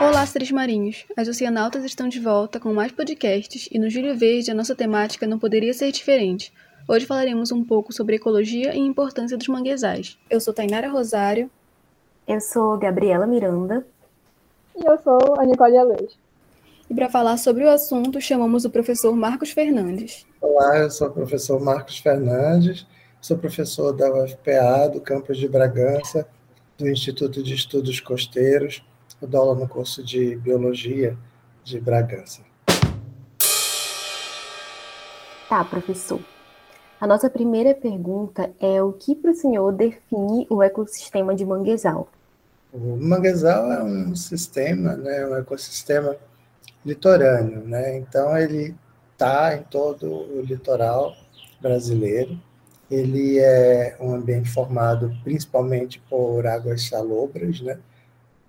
Olá, seres marinhos! As oceanautas estão de volta com mais podcasts e no Júlio Verde a nossa temática não poderia ser diferente. Hoje falaremos um pouco sobre ecologia e importância dos manguezais. Eu sou Tainara Rosário. Eu sou Gabriela Miranda. E eu sou a Nicole Aleixo. E para falar sobre o assunto, chamamos o professor Marcos Fernandes. Olá, eu sou o professor Marcos Fernandes, sou professor da UFPA, do campus de Bragança, do Instituto de Estudos Costeiros, eu dou aula no curso de Biologia de Bragança. Tá, professor. A nossa primeira pergunta é o que para o senhor define o ecossistema de manguezal? O manguezal é um sistema, né, um ecossistema litorâneo, né? Então ele está em todo o litoral brasileiro. Ele é um ambiente formado principalmente por águas salobras, né?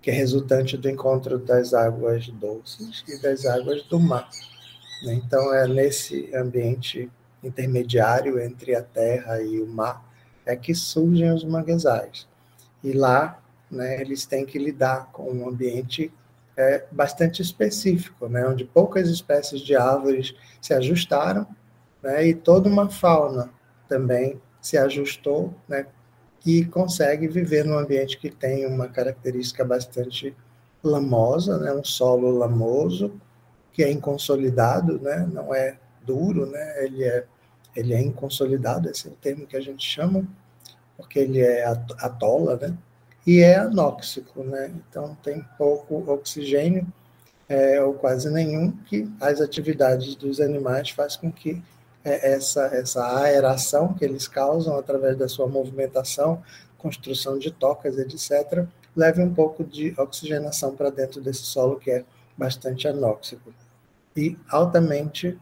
Que é resultante do encontro das águas doces e das águas do mar. Né? Então é nesse ambiente intermediário entre a terra e o mar é que surgem os manguezais. E lá, né, eles têm que lidar com um ambiente é, bastante específico, né, onde poucas espécies de árvores se ajustaram né, e toda uma fauna também se ajustou né, e consegue viver num ambiente que tem uma característica bastante lamosa, né, um solo lamoso, que é inconsolidado, né, não é duro, né, ele é, ele é inconsolidado, esse é o termo que a gente chama, porque ele é atola, né, e é anóxico, né? Então tem pouco oxigênio é, ou quase nenhum que as atividades dos animais faz com que essa essa aeração que eles causam através da sua movimentação, construção de tocas, etc, leve um pouco de oxigenação para dentro desse solo que é bastante anóxico e altamente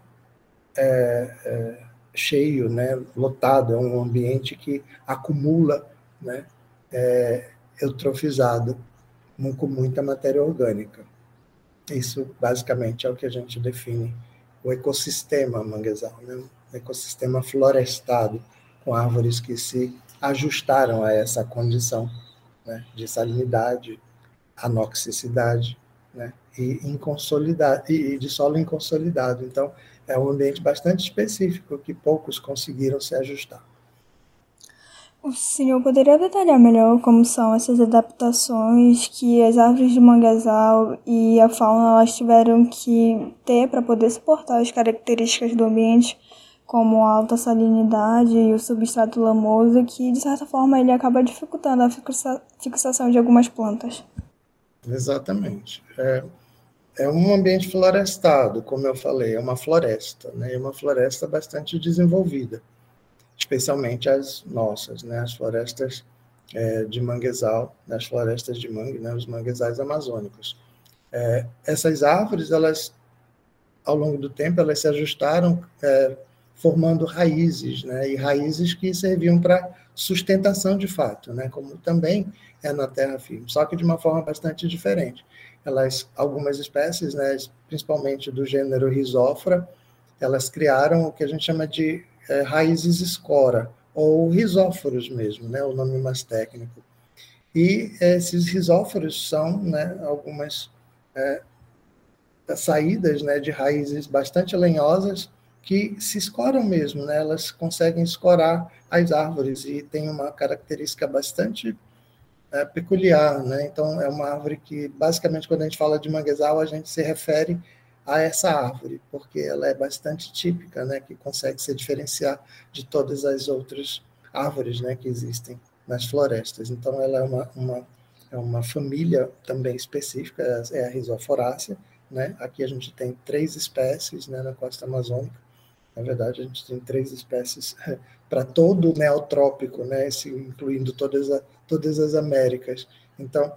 é, é, cheio, né, lotado, é um ambiente que acumula, né, é, eutrofizado com muita matéria orgânica. Isso, basicamente, é o que a gente define o ecossistema manguezal, né? Ecossistema florestado, com árvores que se ajustaram a essa condição né? de salinidade, anoxicidade né? e, e de solo inconsolidado. Então, é um ambiente bastante específico que poucos conseguiram se ajustar. O senhor poderia detalhar melhor como são essas adaptações que as árvores de manguezal e a fauna elas tiveram que ter para poder suportar as características do ambiente, como a alta salinidade e o substrato lamoso, que de certa forma ele acaba dificultando a fixação de algumas plantas. Exatamente. É, é um ambiente florestado, como eu falei, é uma floresta, né? É uma floresta bastante desenvolvida especialmente as nossas, né, as florestas é, de manguezal, as florestas de mangue, né, os manguezais amazônicos. É, essas árvores, elas, ao longo do tempo, elas se ajustaram é, formando raízes, né, e raízes que serviam para sustentação de fato, né, como também é na terra firme, só que de uma forma bastante diferente. Elas, algumas espécies, né, principalmente do gênero Rhizófora, elas criaram o que a gente chama de é, raízes escora, ou risóforos mesmo, né, o nome mais técnico. E esses risóforos são né, algumas é, saídas né, de raízes bastante lenhosas que se escoram mesmo, né, elas conseguem escorar as árvores e tem uma característica bastante é, peculiar. Né? Então, é uma árvore que, basicamente, quando a gente fala de manguezal, a gente se refere a essa árvore, porque ela é bastante típica, né, que consegue se diferenciar de todas as outras árvores, né, que existem nas florestas. Então, ela é uma, uma, é uma família também específica, é a Rhizoforácea, né? Aqui a gente tem três espécies, né, na costa amazônica. Na verdade, a gente tem três espécies para todo o neotrópico, né, incluindo todas, a, todas as Américas. Então,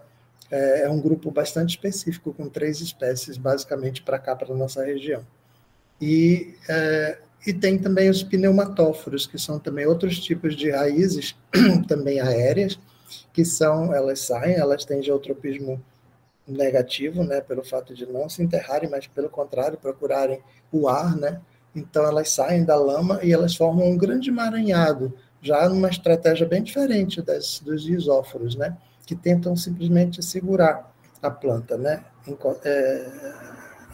é, é um grupo bastante específico, com três espécies, basicamente, para cá, para a nossa região. E, é, e tem também os pneumatóforos, que são também outros tipos de raízes, também aéreas, que são, elas saem, elas têm geotropismo negativo, né, pelo fato de não se enterrarem, mas pelo contrário, procurarem o ar, né, então elas saem da lama e elas formam um grande emaranhado já numa estratégia bem diferente das, dos risóforos, né? que tentam simplesmente segurar a planta, né? É,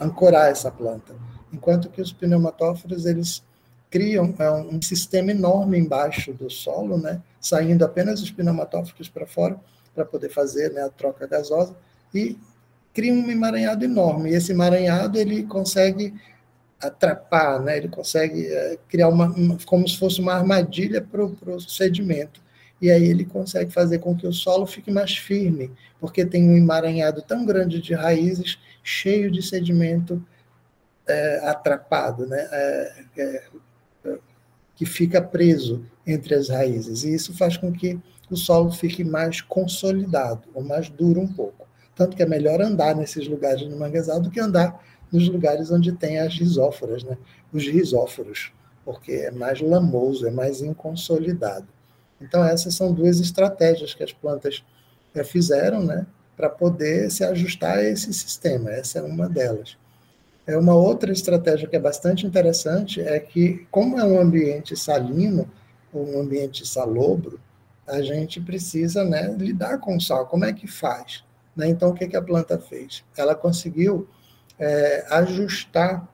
ancorar essa planta. Enquanto que os pneumatóforos, eles criam é, um sistema enorme embaixo do solo, né? saindo apenas os pneumatóforos para fora, para poder fazer né, a troca gasosa, e cria um emaranhado enorme. E esse emaranhado ele consegue atrapar, né? ele consegue é, criar uma, uma, como se fosse uma armadilha para o sedimento. E aí ele consegue fazer com que o solo fique mais firme, porque tem um emaranhado tão grande de raízes, cheio de sedimento é, atrapado, né? É, é, que fica preso entre as raízes. E isso faz com que o solo fique mais consolidado, ou mais duro um pouco. Tanto que é melhor andar nesses lugares no manguezal do que andar nos lugares onde tem as risóforas, né? os risóforos, porque é mais lamoso, é mais inconsolidado. Então, essas são duas estratégias que as plantas é, fizeram né, para poder se ajustar a esse sistema. Essa é uma delas. É uma outra estratégia que é bastante interessante é que, como é um ambiente salino, um ambiente salobro, a gente precisa né, lidar com o sal. Como é que faz? Né? Então, o que, que a planta fez? Ela conseguiu é, ajustar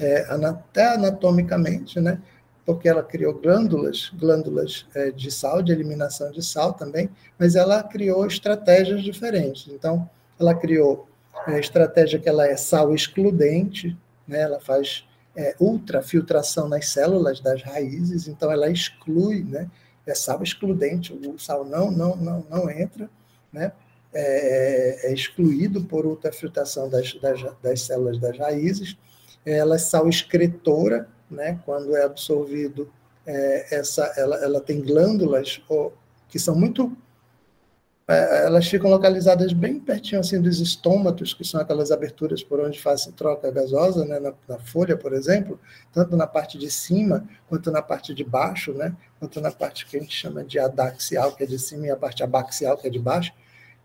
é, até anatomicamente, né, porque ela criou glândulas, glândulas é, de sal, de eliminação de sal também, mas ela criou estratégias diferentes. Então, ela criou a estratégia que ela é sal excludente, né, ela faz é, ultrafiltração nas células das raízes, então ela exclui, né, é sal excludente, o sal não, não, não, não entra, né, é, é excluído por ultrafiltração das, das, das, células das raízes, ela é sal excretora, né, quando é absorvido, é, essa, ela, ela tem glândulas que são muito é, elas ficam localizadas bem pertinho assim dos estômatos, que são aquelas aberturas por onde faz troca gasosa, né, na, na, folha, por exemplo, tanto na parte de cima quanto na parte de baixo, né, quanto na parte que a gente chama de adaxial, que é de cima, e a parte abaxial, que é de baixo.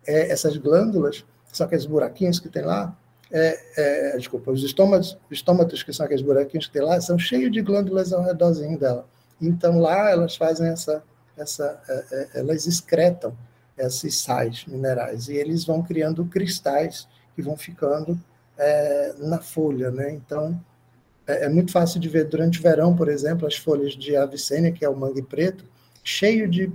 É, essas glândulas, são aqueles buraquinhos que tem lá, é, é, desculpa, os estômatos, estômatos, que são aqueles buraquinhos que tem lá, são cheios de glândulas ao redorzinho dela. Então lá elas fazem essa, essa é, é, elas excretam esses sais minerais. E eles vão criando cristais que vão ficando é, na folha. Né? Então, é, é, muito fácil de ver durante o verão, por exemplo, as folhas de avicênia, que é o mangue preto, cheio de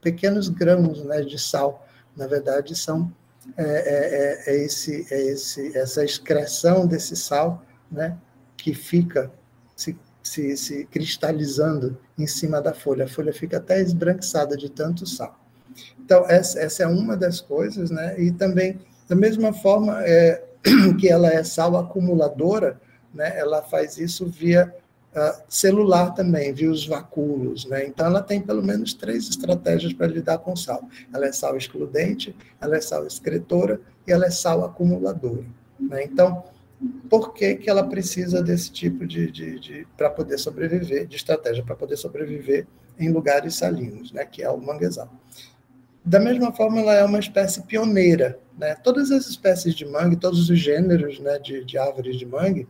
pequenos grãos né, de sal. Na verdade, são é, é, é, é esse, é esse, essa excreção desse sal né, que fica se, se, se cristalizando em cima da folha. A folha fica até esbranquiçada de tanto sal. Então, essa, essa é uma das coisas, né? E também, da mesma forma é, que ela é sal acumuladora, né? Ela faz isso via uh, celular também, via os vacúolos, né? Então, ela tem pelo menos três estratégias para lidar com sal. Ela é sal excludente, ela é sal excretora e ela é sal acumuladora, né? Então, por que, que ela precisa desse tipo de, de, de para poder sobreviver, de estratégia para poder sobreviver em lugares salinos, né, que é o manguezal. Da mesma forma, ela é uma espécie pioneira. Né? Todas as espécies de mangue, todos os gêneros né, de, de árvores de mangue,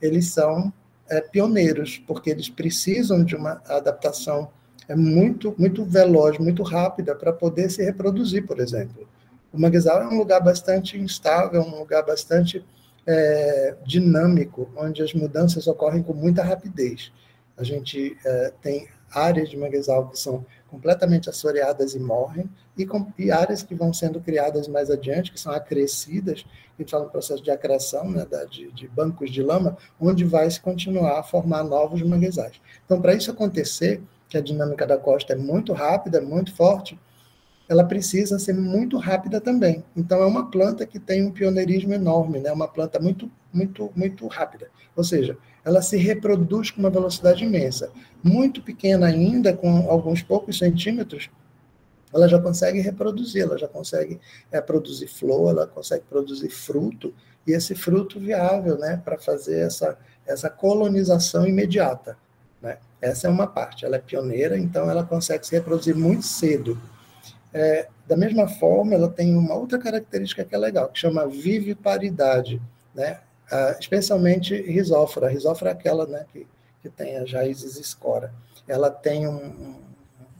eles são é, pioneiros, porque eles precisam de uma adaptação é muito, muito veloz, muito rápida para poder se reproduzir, por exemplo. O manguezal é um lugar bastante instável, um lugar bastante é, dinâmico, onde as mudanças ocorrem com muita rapidez. A gente é, tem áreas de manguezal que são completamente assoreadas e morrem, e, com, e, áreas que vão sendo criadas mais adiante, que são acrescidas, que está no processo de acreção né, da, de, de, bancos de lama, onde vai se continuar a formar novos manguezais. Então, para isso acontecer, que a dinâmica da costa é muito rápida, muito forte, ela precisa ser muito rápida também. Então, é uma planta que tem um pioneirismo enorme, né? uma planta muito, muito, muito rápida. Ou seja, ela se reproduz com uma velocidade imensa. Muito pequena ainda, com alguns poucos centímetros, ela já consegue reproduzir, ela já consegue é, produzir flor, ela consegue produzir fruto, e esse fruto viável né, para fazer essa, essa colonização imediata. Né? Essa é uma parte, ela é pioneira, então ela consegue se reproduzir muito cedo. É, da mesma forma, ela tem uma outra característica que é legal, que chama viviparidade. Né? Uh, especialmente risófora. A risófora é aquela né, que, que tem as raízes escora. Ela tem um,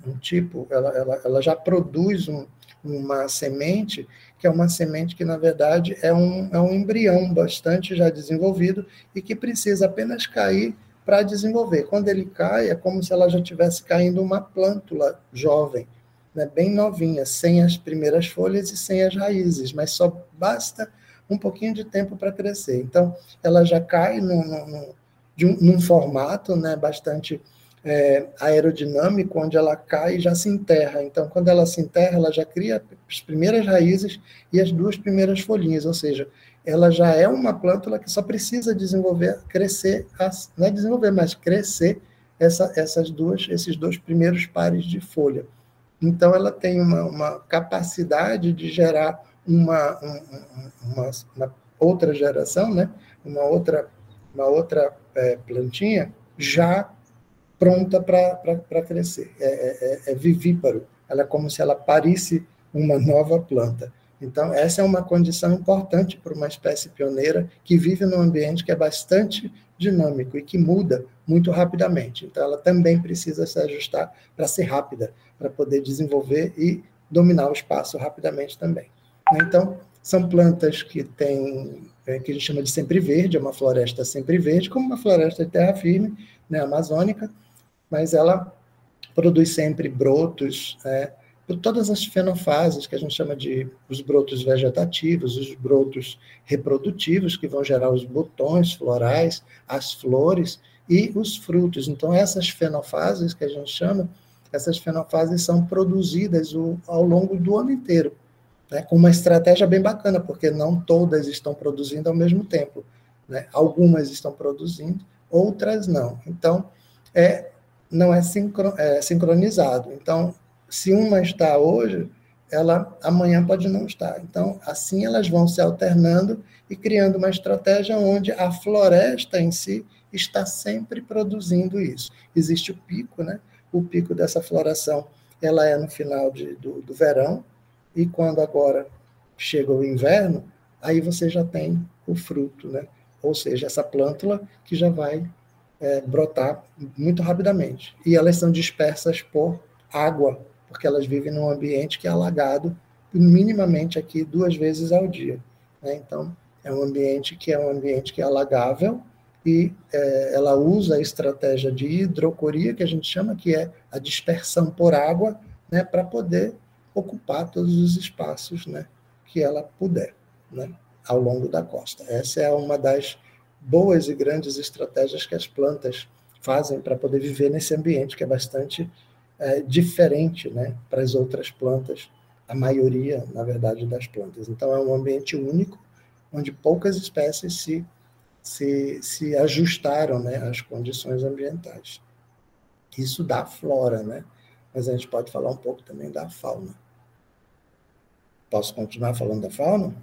um tipo, ela, ela, ela já produz um, uma semente, que é uma semente que, na verdade, é um, é um embrião bastante já desenvolvido e que precisa apenas cair para desenvolver. Quando ele cai, é como se ela já tivesse caindo uma plântula jovem, né, bem novinha, sem as primeiras folhas e sem as raízes, mas só basta um pouquinho de tempo para crescer. Então, ela já cai no, no, no, de um, num formato né, bastante é, aerodinâmico, onde ela cai e já se enterra. Então, quando ela se enterra, ela já cria as primeiras raízes e as duas primeiras folhinhas, ou seja, ela já é uma plântula que só precisa desenvolver, crescer, não é desenvolver, mas crescer essa, essas duas, esses dois primeiros pares de folha. Então, ela tem uma, uma capacidade de gerar uma, uma, uma, outra geração, né? uma outra, uma outra é, plantinha já pronta para crescer. É, é, é, é vivíparo. Ela é como se ela parisse uma nova planta. Então, essa é uma condição importante para uma espécie pioneira que vive num ambiente que é bastante dinâmico e que muda muito rapidamente. Então, ela também precisa se ajustar para ser rápida, para poder desenvolver e dominar o espaço rapidamente também. Então, são plantas que têm, é, que a gente chama de sempre verde, é uma floresta sempre verde, como uma floresta de terra firme, né, amazônica, mas ela produz sempre brotos, né, por todas as fenofases que a gente chama de os brotos vegetativos, os brotos reprodutivos, que vão gerar os botões florais, as flores e os frutos. Então, essas fenofases que a gente chama, essas fenofases são produzidas ao longo do ano inteiro, né, com uma estratégia bem bacana, porque não todas estão produzindo ao mesmo tempo. Né? Algumas estão produzindo, outras não. Então, é, não é, é sincronizado. Então, se uma está hoje, ela amanhã pode não estar. Então, assim elas vão se alternando e criando uma estratégia onde a floresta em si está sempre produzindo isso. Existe o pico, né? O pico dessa floração, ela é no final de, do, do verão, e quando agora chega o inverno, aí você já tem o fruto, né? Ou seja, essa plântula que já vai é, brotar muito rapidamente. E elas são dispersas por água, porque elas vivem num ambiente que é alagado minimamente aqui duas vezes ao dia. Né? Então, é um ambiente que é um ambiente que é alagável e é, ela usa a estratégia de hidrocoria, que a gente chama, que é a dispersão por água, né, para poder ocupar todos os espaços né, que ela puder né, ao longo da costa. Essa é uma das boas e grandes estratégias que as plantas fazem para poder viver nesse ambiente que é bastante é, diferente né, para as outras plantas, a maioria, na verdade, das plantas. Então, é um ambiente único, onde poucas espécies se, se, se ajustaram né, às condições ambientais. Isso dá flora, né? mas a gente pode falar um pouco também da fauna. Posso continuar falando da fauna?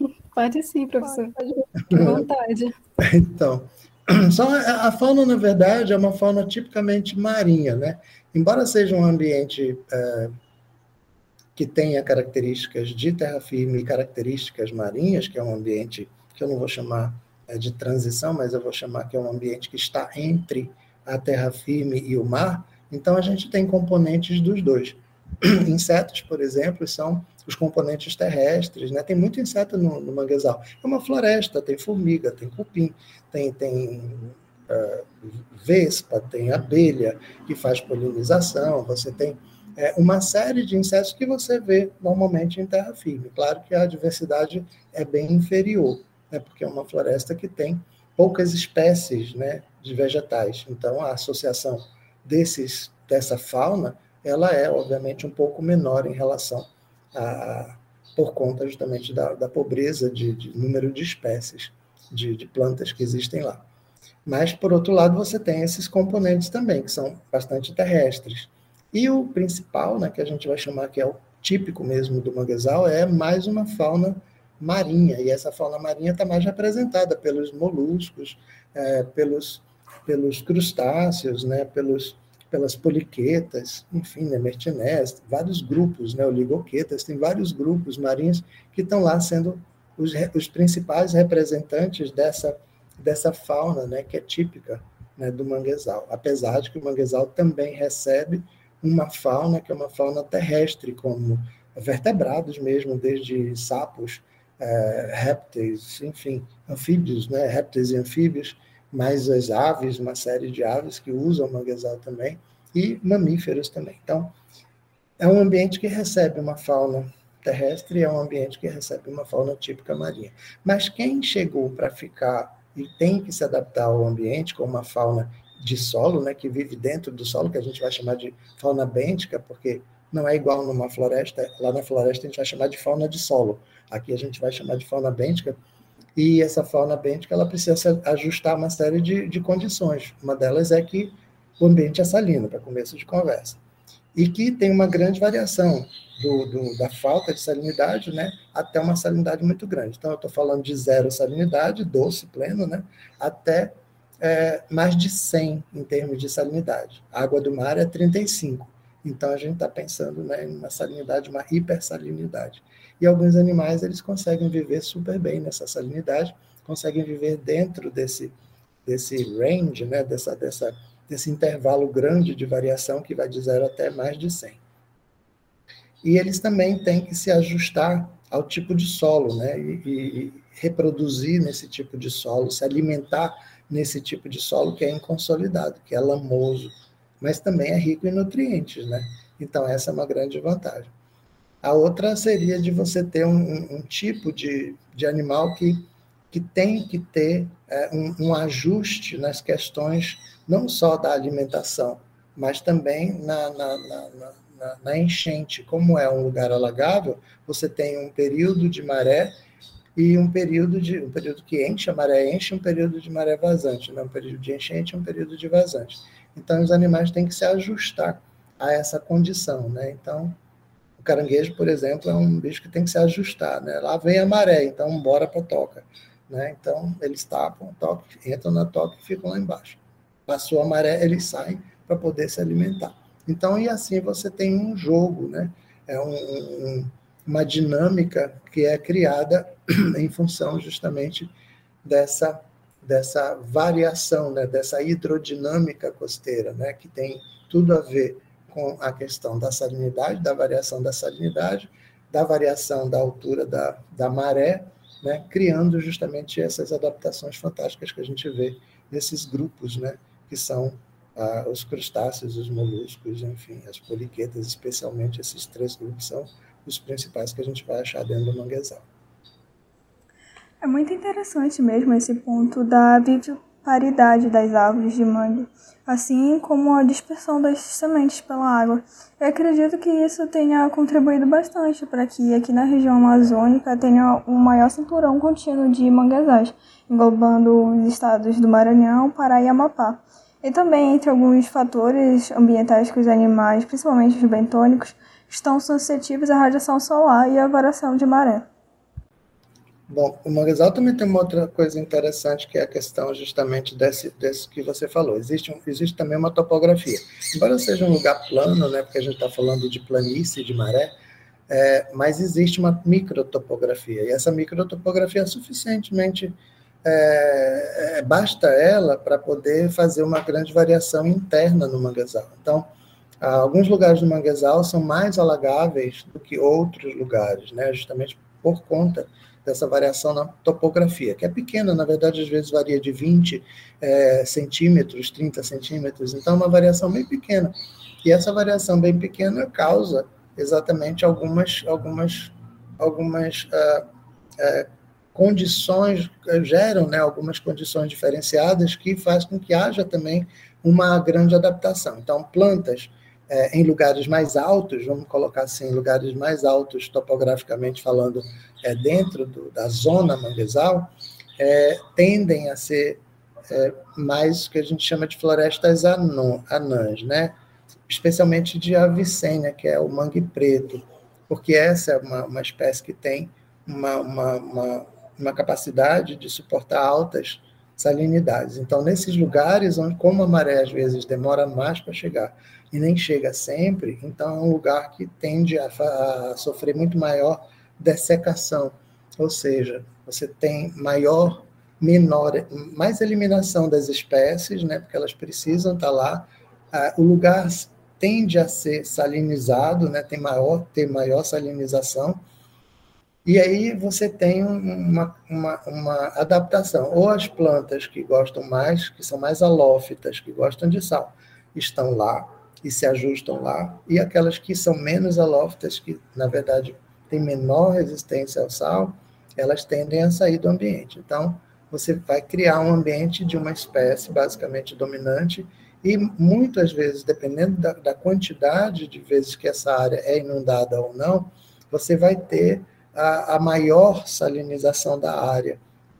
Pode sim, professor. Pode. vontade. Então, só a fauna, na verdade, é uma fauna tipicamente marinha, né? Embora seja um ambiente é, que tenha características de terra firme e características marinhas, que é um ambiente que eu não vou chamar é, de transição, mas eu vou chamar que é um ambiente que está entre a terra firme e o mar, então a gente tem componentes dos dois. Insetos, por exemplo, são os componentes terrestres, né? Tem muito inseto no, no manguezal. É uma floresta, tem formiga, tem cupim, tem, tem uh, vespa, tem abelha que faz polinização, você tem é, uma série de insetos que você vê normalmente em terra firme. Claro que a diversidade é bem inferior, né? Porque é uma floresta que tem poucas espécies, né? De vegetais. Então, a associação desses dessa fauna ela é, obviamente, um pouco menor em relação a, por conta justamente da, da pobreza de, de, número de espécies de, de plantas que existem lá. Mas, por outro lado, você tem esses componentes também, que são bastante terrestres. E o principal, né, que a gente vai chamar que é o típico mesmo do manguezal, é mais uma fauna marinha. E essa fauna marinha está mais representada pelos moluscos, é, pelos, pelos crustáceos, né, pelos pelas poliquetas, enfim, né, vários grupos, né, oligoquetas, tem vários grupos marinhos que estão lá sendo os, os principais representantes dessa, dessa fauna, né, que é típica né, do manguezal, apesar de que o manguezal também recebe uma fauna que é uma fauna terrestre, como vertebrados mesmo, desde sapos, é, répteis, enfim, anfíbios, né, répteis e anfíbios, mais as aves, uma série de aves que usam manguezal também, e mamíferos também. Então, é um ambiente que recebe uma fauna terrestre, é um ambiente que recebe uma fauna típica marinha. Mas quem chegou para ficar e tem que se adaptar ao ambiente com uma fauna de solo, né, que vive dentro do solo, que a gente vai chamar de fauna bêntica, porque não é igual numa floresta, lá na floresta a gente vai chamar de fauna de solo, aqui a gente vai chamar de fauna bêntica, e essa fauna bêntica ela precisa se ajustar a uma série de, de condições. Uma delas é que o ambiente é salino, para começo de conversa, e que tem uma grande variação do, do, da falta de salinidade né, até uma salinidade muito grande. Então, eu estou falando de zero salinidade, doce, pleno, né, até é, mais de 100 em termos de salinidade. A água do mar é 35. Então, a gente está pensando né, em uma salinidade, uma hipersalinidade. E alguns animais, eles conseguem viver super bem nessa salinidade, conseguem viver dentro desse, desse range, né, dessa, dessa, desse intervalo grande de variação que vai de zero até mais de 100. E eles também têm que se ajustar ao tipo de solo, né, e, e reproduzir nesse tipo de solo, se alimentar nesse tipo de solo que é inconsolidado, que é lamoso, mas também é rico em nutrientes, né? Então, essa é uma grande vantagem. A outra seria de você ter um, um, tipo de, de animal que, que tem que ter é, um, um, ajuste nas questões não só da alimentação, mas também na, na, na, na, na enchente. Como é um lugar alagável, você tem um período de maré e um período de um período que enche, a maré enche, um período de maré vazante, né? um período de enchente, um período de vazante. Então os animais têm que se ajustar a essa condição, né? Então o caranguejo, por exemplo, é um bicho que tem que se ajustar, né? Lá vem a maré, então bora para a toca, né? Então eles tapam, toque, entram na toca e ficam lá embaixo. Passou a maré, eles saem para poder se alimentar. Então e assim você tem um jogo, né? É um, um uma dinâmica que é criada em função justamente dessa dessa variação, né, dessa hidrodinâmica costeira, né, que tem tudo a ver com a questão da salinidade, da variação da salinidade, da variação da altura da, da maré, né, criando justamente essas adaptações fantásticas que a gente vê nesses grupos, né, que são ah, os crustáceos, os moluscos, enfim, as poliquetas, especialmente esses três grupos são os principais que a gente vai achar dentro do manguezal. É muito interessante mesmo esse ponto da viviparidade das árvores de mangue, assim como a dispersão das sementes pela água. Eu acredito que isso tenha contribuído bastante para que aqui na região amazônica tenha um maior cinturão contínuo de manguezais, englobando os estados do Maranhão, Pará e Amapá. E também entre alguns fatores ambientais que os animais, principalmente os bentônicos, estão suscetíveis à radiação solar e à variação de maré. Bom, o manguezal também tem uma outra coisa interessante, que é a questão justamente desse, desse que você falou. Existe, um, existe também uma topografia. Embora seja um lugar plano, né, porque a gente está falando de planície, de maré, é, mas existe uma microtopografia. E essa microtopografia é suficientemente. É, é, basta ela para poder fazer uma grande variação interna no manguezal. Então, alguns lugares do manguezal são mais alagáveis do que outros lugares, né, justamente por conta dessa variação na topografia, que é pequena, na verdade, às vezes varia de 20 é, centímetros, 30 centímetros, então é uma variação bem pequena. E essa variação bem pequena causa exatamente algumas, algumas, algumas uh, uh, condições, geram né, algumas condições diferenciadas que faz com que haja também uma grande adaptação. Então, plantas é, em lugares mais altos, vamos colocar assim, lugares mais altos topograficamente falando, é, dentro do, da zona manguezal, é, tendem a ser é, mais o que a gente chama de florestas anãs, né? especialmente de avicênia, que é o mangue preto, porque essa é uma, uma espécie que tem uma, uma, uma, uma capacidade de suportar altas salinidades. Então, nesses lugares onde, como a maré às vezes demora mais para chegar e nem chega sempre, então é um lugar que tende a, a sofrer muito maior dessecação, ou seja, você tem maior menor, mais eliminação das espécies, né, porque elas precisam estar lá. Ah, o lugar tende a ser salinizado, né, tem maior, ter maior salinização, e aí você tem uma, uma, uma, adaptação. Ou as plantas que gostam mais, que são mais halófitas, que gostam de sal, estão lá e se ajustam lá, e aquelas que são menos halófitas, que na verdade têm menor resistência ao sal, elas tendem a sair do ambiente. Então, você vai criar um ambiente de uma espécie basicamente dominante, e muitas vezes, dependendo da, da quantidade de vezes que essa área é inundada ou não, você vai ter a, a maior salinização da área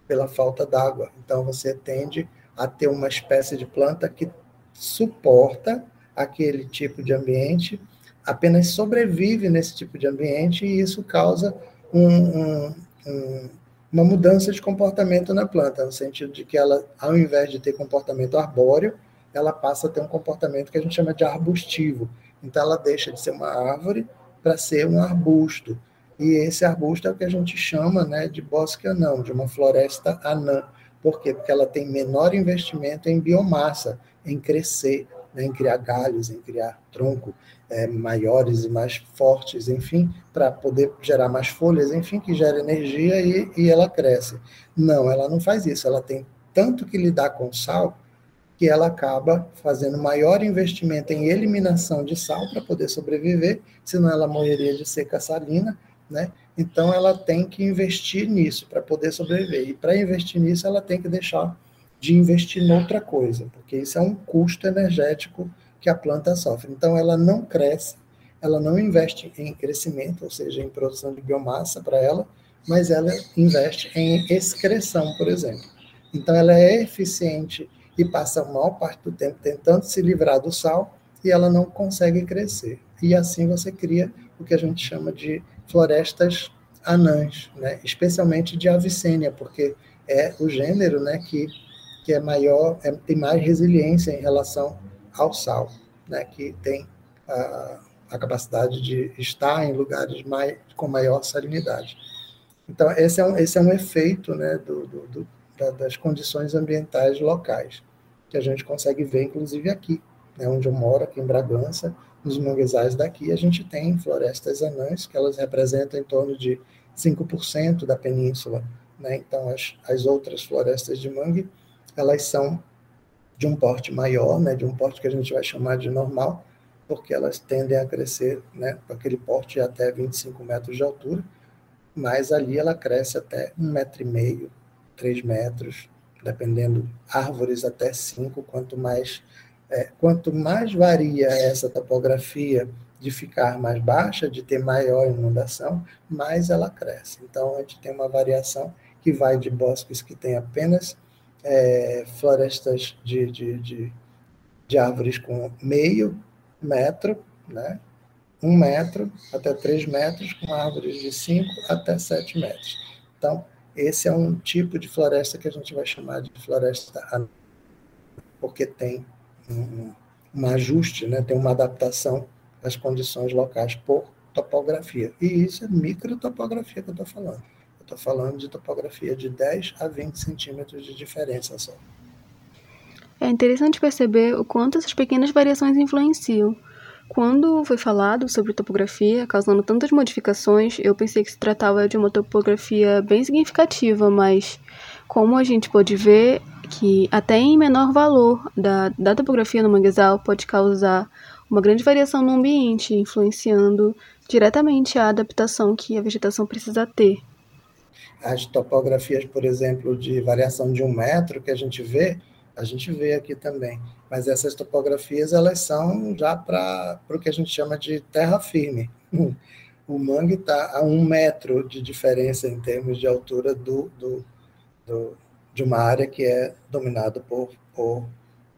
pela falta d'água. Então, você tende a ter uma espécie de planta que suporta aquele tipo de ambiente, apenas sobrevive nesse tipo de ambiente e isso causa um, um, um, uma mudança de comportamento na planta, no sentido de que ela, ao invés de ter comportamento arbóreo, ela passa a ter um comportamento que a gente chama de arbustivo. Então, ela deixa de ser uma árvore para ser um arbusto. E esse arbusto é o que a gente chama né, de bosque anão, de uma floresta anã. Por quê? Porque ela tem menor investimento em biomassa, em crescer, né, em criar galhos, em criar tronco é, maiores e mais fortes, enfim, para poder gerar mais folhas, enfim, que gera energia e, e ela cresce. Não, ela não faz isso. Ela tem tanto que lidar com sal que ela acaba fazendo maior investimento em eliminação de sal para poder sobreviver, senão ela morreria de seca salina né? Então ela tem que investir nisso para poder sobreviver. E para investir nisso, ela tem que deixar de investir em outra coisa, porque isso é um custo energético que a planta sofre. Então ela não cresce, ela não investe em crescimento, ou seja, em produção de biomassa para ela, mas ela investe em excreção, por exemplo. Então ela é eficiente e passa a maior parte do tempo tentando se livrar do sal e ela não consegue crescer. E assim você cria o que a gente chama de florestas anãs, né? especialmente de Avicênia, porque é o gênero né, que, que é maior, é, tem mais resiliência em relação ao sal, né, que tem a, a capacidade de estar em lugares mais, com maior salinidade. Então, esse é um, esse é um efeito né, do, do, do da, das condições ambientais locais, que a gente consegue ver, inclusive, aqui, né, onde eu moro, aqui em Bragança, nos manguezais daqui, a gente tem florestas anãs, que elas representam em torno de 5% da península. Né? Então, as, as outras florestas de mangue, elas são de um porte maior, né? de um porte que a gente vai chamar de normal, porque elas tendem a crescer né? com aquele porte até 25 metros de altura, mas ali ela cresce até um metro e meio, três metros, dependendo, árvores até cinco, quanto mais é, quanto mais varia essa topografia de ficar mais baixa, de ter maior inundação, mais ela cresce. Então, a gente tem uma variação que vai de bosques que têm apenas é, florestas de, de, de, de, árvores com meio metro, né? um metro até três metros, com árvores de cinco até sete metros. Então, esse é um tipo de floresta que a gente vai chamar de floresta porque tem um, um ajuste, né? tem uma adaptação às condições locais por topografia. E isso é microtopografia que eu estou falando. Estou falando de topografia de 10 a 20 centímetros de diferença só. É interessante perceber o quanto essas pequenas variações influenciam. Quando foi falado sobre topografia, causando tantas modificações, eu pensei que se tratava de uma topografia bem significativa, mas como a gente pode ver, que até em menor valor da, da topografia no manguezal pode causar uma grande variação no ambiente, influenciando diretamente a adaptação que a vegetação precisa ter. As topografias, por exemplo, de variação de um metro que a gente vê, a gente vê aqui também. Mas essas topografias, elas são já para o que a gente chama de terra firme. O mangue está a um metro de diferença em termos de altura do, do, do, de uma área que é dominada por, por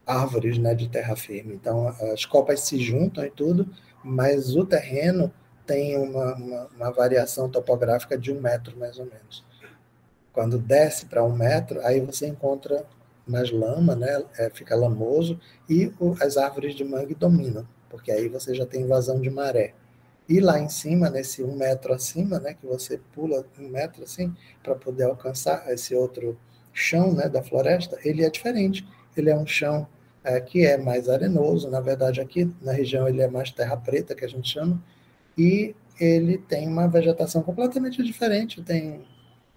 árvores né, de terra firme. Então, as copas se juntam e tudo, mas o terreno tem uma, uma, uma variação topográfica de um metro, mais ou menos. Quando desce para um metro, aí você encontra mais lama, né, é, fica lamoso, e o, as árvores de mangue dominam, porque aí você já tem invasão de maré. E lá em cima, nesse um metro acima, né, que você pula um metro assim, para poder alcançar esse outro chão né, da floresta, ele é diferente. Ele é um chão é, que é mais arenoso, na verdade aqui na região ele é mais terra preta, que a gente chama, e ele tem uma vegetação completamente diferente, tem,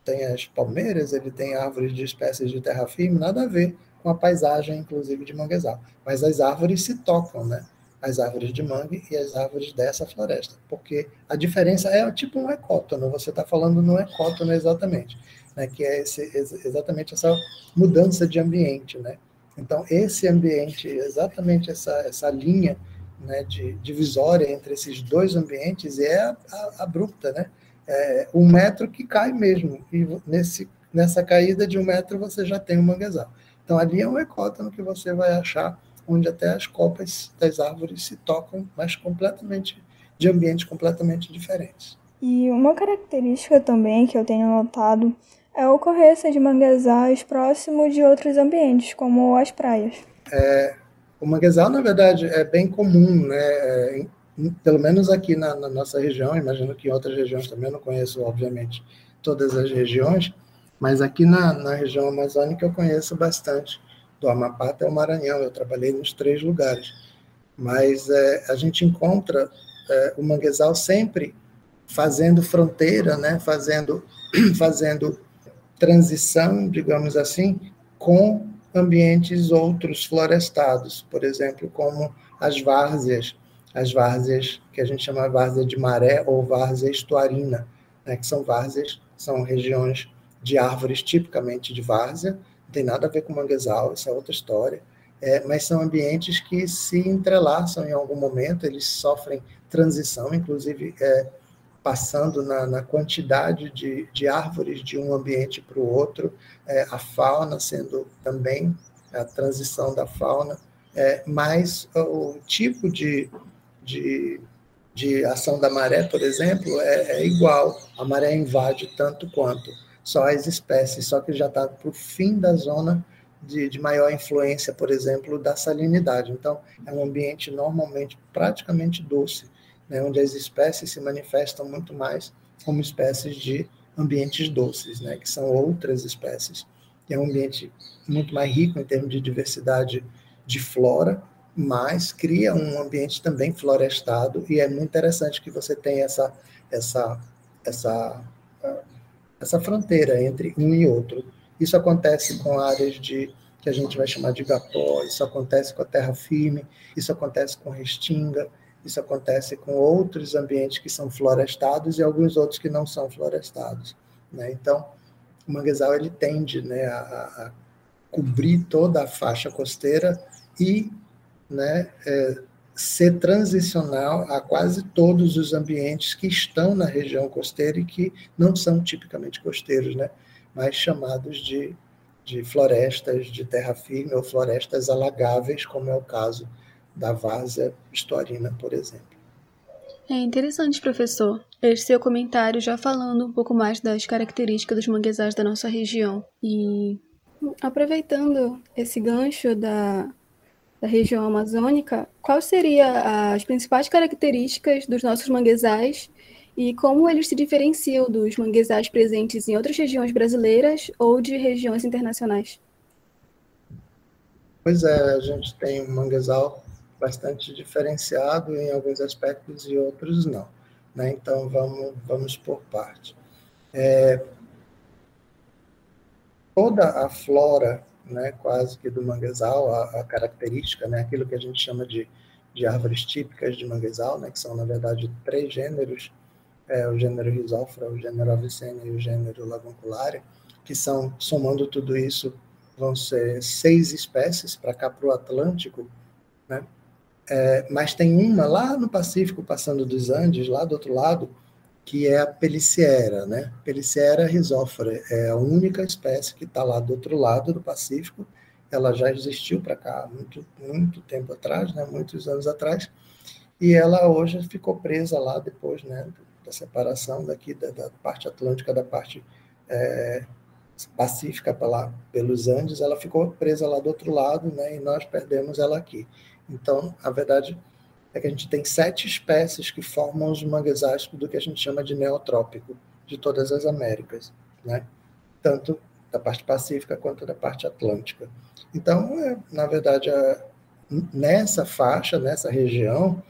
tem as palmeiras, ele tem árvores de espécies de terra firme, nada a ver com a paisagem, inclusive, de manguezal. Mas as árvores se tocam, né? As árvores de mangue e as árvores dessa floresta, porque a diferença é tipo um ecótono, você está falando no ecótono exatamente, né? que é esse, exatamente essa mudança de ambiente, né? Então, esse ambiente, exatamente essa, essa linha né, de divisória entre esses dois ambientes é abrupta, né? É um metro que cai mesmo, e nesse, nessa caída de um metro você já tem um manguezal. Então, ali é um ecótono que você vai achar onde até as copas das árvores se tocam, mas completamente de ambientes completamente diferentes. E uma característica também que eu tenho notado é a ocorrência de manguezais próximo de outros ambientes, como as praias. É, o manguezal, na verdade, é bem comum, né? É, pelo menos aqui na, na, nossa região, imagino que em outras regiões também, eu não conheço, obviamente, todas as regiões, mas aqui na, na região amazônica eu conheço bastante, do Amapá até o Maranhão, eu trabalhei nos três lugares. Mas é, a gente encontra é, o manguezal sempre fazendo fronteira, né, fazendo, fazendo transição, digamos assim, com ambientes outros florestados, por exemplo, como as várzeas, as várzeas que a gente chama de várzea de maré ou várzea estuarina, né, que são várzeas, são regiões de árvores tipicamente de várzea, não tem nada a ver com manguezal, isso é outra história, é, mas são ambientes que se entrelaçam em algum momento, eles sofrem transição, inclusive é, passando na, na quantidade de, de, árvores de um ambiente para o outro, é, a fauna sendo também a transição da fauna, é, mas o tipo de, de, de, ação da maré, por exemplo, é, é igual. A maré invade tanto quanto só as espécies, só que já está para o fim da zona de, de, maior influência, por exemplo, da salinidade. Então, é um ambiente normalmente praticamente doce né, onde as espécies se manifestam muito mais como espécies de ambientes doces, né, que são outras espécies. É um ambiente muito mais rico em termos de diversidade de flora, mas cria um ambiente também florestado e é muito interessante que você tenha essa essa essa essa fronteira entre um e outro. Isso acontece com áreas de que a gente vai chamar de gapó, isso acontece com a terra firme, isso acontece com restinga, isso acontece com outros ambientes que são florestados e alguns outros que não são florestados. Né? Então, o manguezal ele tende né, a, a, cobrir toda a faixa costeira e né, é, ser transicional a quase todos os ambientes que estão na região costeira e que não são tipicamente costeiros, né, mas chamados de, de florestas de terra firme ou florestas alagáveis, como é o caso da várzea estuarina, por exemplo. É interessante, professor, este seu comentário já falando um pouco mais das características dos manguezais da nossa região. E aproveitando esse gancho da, da região amazônica, quais seriam as principais características dos nossos manguezais e como eles se diferenciam dos manguezais presentes em outras regiões brasileiras ou de regiões internacionais? Pois é, a gente tem um manguezal bastante diferenciado em alguns aspectos e outros não. Né? Então, vamos, vamos por parte. É, toda a flora, né, quase que do manguezal, a, a, característica, né, aquilo que a gente chama de, de árvores típicas de manguezal, né, que são, na verdade, três gêneros, é, o gênero Rhizophyra, o gênero Avicenna e o gênero Laguncularia, que são, somando tudo isso, vão ser seis espécies para cá para o Atlântico, né? É, mas tem uma lá no Pacífico, passando dos Andes, lá do outro lado, que é a Peliciera, né? Peliciera risófora, é a única espécie que está lá do outro lado do Pacífico. Ela já existiu para cá muito, muito tempo atrás, né? Muitos anos atrás, e ela hoje ficou presa lá depois, né? Da separação daqui da, da parte atlântica da parte é, pacífica lá pelos Andes, ela ficou presa lá do outro lado, né? E nós perdemos ela aqui. Então, a verdade é que a gente tem sete espécies que formam os manguezais do que a gente chama de neotrópico, de todas as Américas. Né? Tanto da parte pacífica quanto da parte atlântica. Então, é, na verdade, a, nessa faixa, nessa região,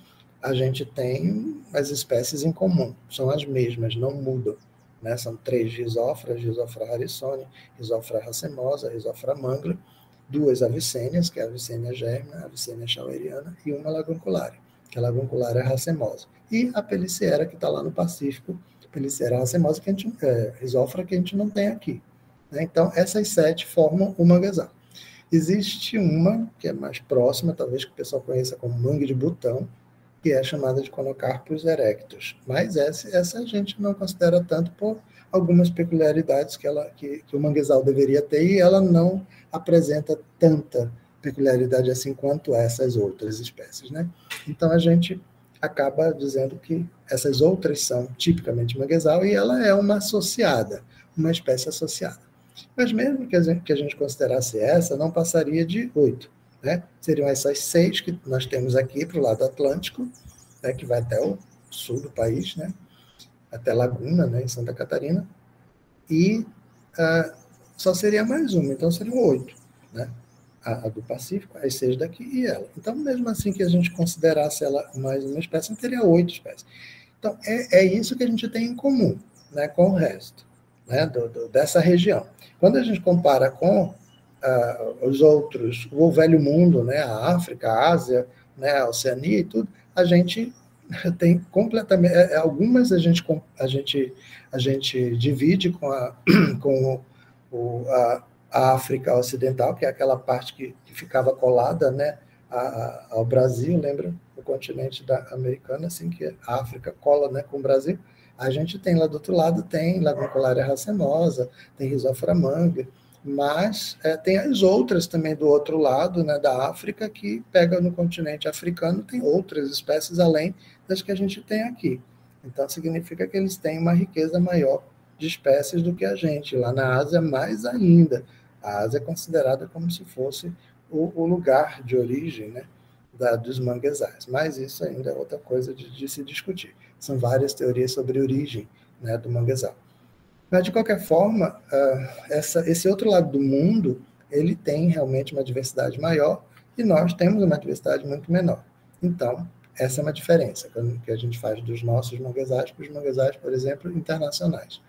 a gente tem as espécies em comum, são as mesmas, não mudam. Né? São três gisófras, gisofra harrisoni, gisofra racemosa, gisofra mangla, duas avicênias, que é a avicênia germa, a avicênia shaueriana, e uma lagunculária, que a lagunculária é racemosa. E a peliciera, que está lá no Pacífico, peliciera racemosa, que a gente, é, que a gente não tem aqui. Né? Então, essas sete formam o manguezal. Existe uma, que é mais próxima, talvez que o pessoal conheça como mangue de botão, que é chamada de Conocarpus erectus. Mas essa, essa a gente não considera tanto por algumas peculiaridades que, ela, que, que o manguezal deveria ter e ela não apresenta tanta peculiaridade assim quanto essas outras espécies. Né? Então a gente acaba dizendo que essas outras são tipicamente manguezal e ela é uma associada, uma espécie associada. Mas mesmo que a gente, que a gente considerasse essa, não passaria de oito. Né? Seriam essas seis que nós temos aqui para o lado atlântico, né, que vai até o sul do país, né? até Laguna, né, em Santa Catarina, e uh, só seria mais uma, então seriam oito. Né? A, a, do Pacífico, as seis daqui e ela. Então, mesmo assim que a gente considerasse ela mais uma espécie, teria oito espécies. Então, é, é isso que a gente tem em comum né, com o resto né, do, do, dessa região. Quando a gente compara com uh, os outros, o velho mundo, né, a África, a Ásia, né, a Oceania e tudo, a gente tem completamente é, é, algumas a gente a gente a gente divide com a com o, a, a África Ocidental que é aquela parte que, que ficava colada né a, ao Brasil lembra? O continente da americana assim que a África cola né com o Brasil. A gente tem lá do outro lado tem Lagoncularia racemosa tem manga mas é, tem as outras também do outro lado, né, da África, que pega no continente africano, tem outras espécies além das que a gente tem aqui. Então, significa que eles têm uma riqueza maior de espécies do que a gente. Lá na Ásia, mais ainda. A Ásia é considerada como se fosse o, o lugar de origem né, da, dos manguezais. Mas isso ainda é outra coisa de, de se discutir. São várias teorias sobre a origem né, do manguezal. Mas, de qualquer forma, uh, essa, esse outro lado do mundo, ele tem realmente uma diversidade maior e nós temos uma diversidade muito menor. Então, essa é uma diferença que a gente faz dos nossos manguezais para os manguezais, por exemplo, internacionais.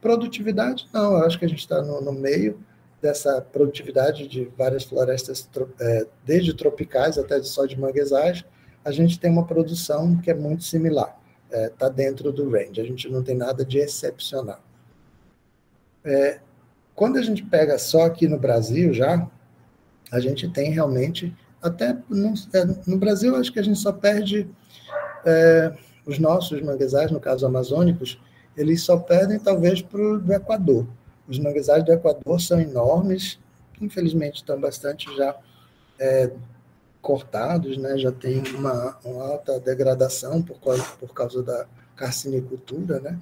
Produtividade, não, eu acho que a gente está no, no, meio dessa produtividade de várias florestas, é, desde tropicais até só de manguezais, a gente tem uma produção que é muito similar, está é, tá dentro do range, a gente não tem nada de excepcional. É, quando a gente pega só aqui no Brasil já, a gente tem realmente, até no, é, no Brasil, acho que a gente só perde é, os nossos manguezais, no caso amazônicos, eles só perdem talvez para o Equador. Os manguezais do Equador são enormes, infelizmente estão bastante já é, cortados, né? já tem uma, uma, alta degradação por causa, por causa da carcinicultura, né?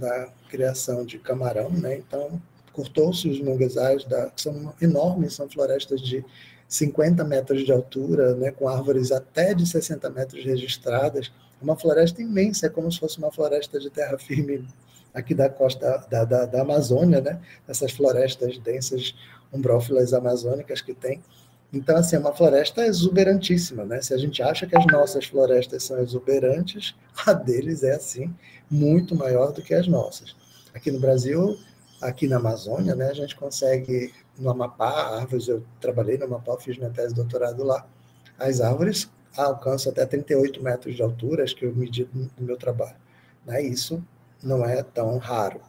Da criação de camarão, né? Então, cortou-se os manguezais, da, que são enormes, são florestas de 50 metros de altura, né, com árvores até de 60 metros registradas, uma floresta imensa, é como se fosse uma floresta de terra firme aqui da costa da, da, da Amazônia, né, essas florestas densas umbrófilas amazônicas que tem. Então, assim, é uma floresta exuberantíssima, né? Se a gente acha que as nossas florestas são exuberantes, a deles é, assim, muito maior do que as nossas. Aqui no Brasil, aqui na Amazônia, né, a gente consegue, no Amapá, árvores, eu trabalhei no Amapá, fiz minha tese de doutorado lá, as árvores alcançam até 38 metros de altura, acho que eu medi no meu trabalho. Né? Isso não é tão raro.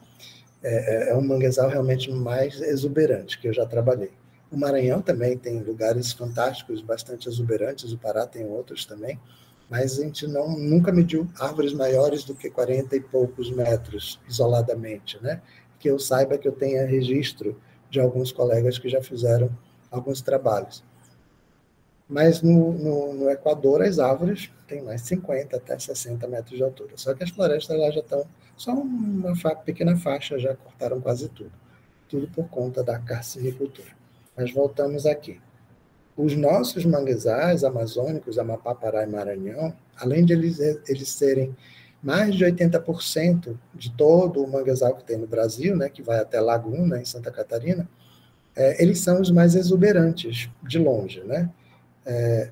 É, é, é um manguezal realmente mais exuberante que eu já trabalhei. O Maranhão também tem lugares fantásticos, bastante exuberantes, o Pará tem outros também, mas a gente não, nunca mediu árvores maiores do que 40 e poucos metros isoladamente, né? Que eu saiba que eu tenha registro de alguns colegas que já fizeram alguns trabalhos. Mas no, no, no Equador, as árvores têm mais 50 até 60 metros de altura. Só que as florestas lá já estão, só uma fa pequena faixa, já cortaram quase tudo. Tudo por conta da carcinicultura. Mas voltamos aqui. Os nossos manguezais amazônicos, Amapá, Pará e Maranhão, além de eles, eles serem mais de 80% de todo o manguezal que tem no Brasil, né, que vai até Laguna, em Santa Catarina, é, eles são os mais exuberantes, de longe. Né? É,